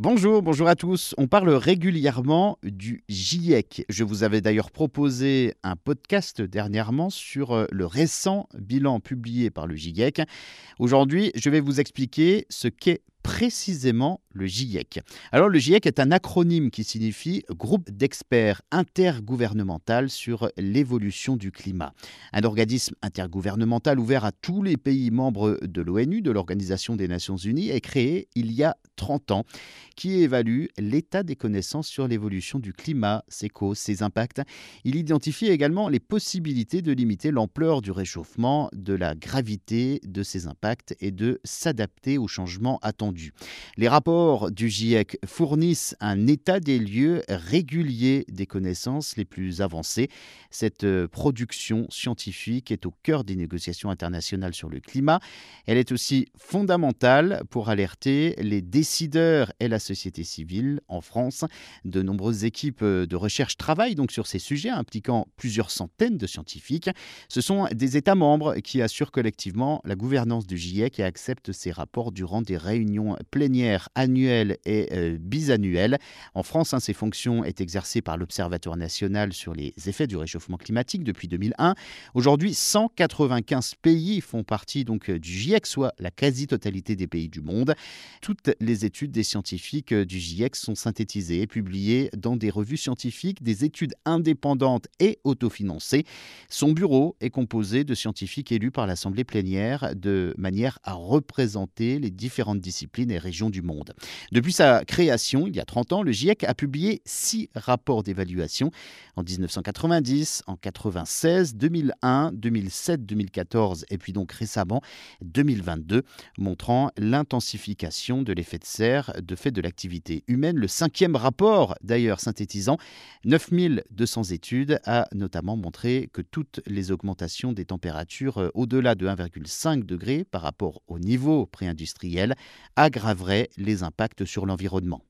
Bonjour, bonjour à tous. On parle régulièrement du GIEC. Je vous avais d'ailleurs proposé un podcast dernièrement sur euh, le récent bilan publié par le GIEC. Aujourd'hui, je vais vous expliquer ce qu'est précisément le GIEC. Alors le GIEC est un acronyme qui signifie Groupe d'experts intergouvernemental sur l'évolution du climat. Un organisme intergouvernemental ouvert à tous les pays membres de l'ONU, de l'Organisation des Nations Unies, est créé il y a 30 ans, qui évalue l'état des connaissances sur l'évolution du climat, ses causes, ses impacts. Il identifie également les possibilités de limiter l'ampleur du réchauffement, de la gravité de ses impacts et de s'adapter aux changements attendus. Les rapports du GIEC fournissent un état des lieux régulier des connaissances les plus avancées. Cette euh, production scientifique est au cœur des négociations internationales sur le climat. Elle est aussi fondamentale pour alerter les décideurs et la société civile en France. De nombreuses équipes de recherche travaillent donc sur ces sujets impliquant plusieurs centaines de scientifiques. Ce sont des États membres qui assurent collectivement la gouvernance du GIEC et acceptent ces rapports durant des réunions plénières annuelles et euh, bisannuelles. En France, hein, ces fonctions est exercées par l'Observatoire national sur les effets du réchauffement climatique depuis 2001. Aujourd'hui, 195 pays font partie donc du GIEC, soit la quasi-totalité des pays du monde. Toutes les études des scientifiques euh, du GIEC sont synthétisées et publiées dans des revues scientifiques, des études indépendantes et autofinancées. Son bureau est composé de scientifiques élus par l'Assemblée plénière de manière à représenter les différentes disciplines et régions du monde. Depuis sa création, il y a 30 ans, le GIEC a publié six rapports d'évaluation en 1990, en 96, 2001, 2007, 2014 et puis donc récemment 2022, montrant l'intensification de l'effet de serre de fait de l'activité humaine. Le cinquième rapport, d'ailleurs synthétisant 9200 études, a notamment montré que toutes les augmentations des températures euh, au-delà de 1,5 degré par rapport au niveau pré-industriel aggraveraient les impacts sur l'environnement.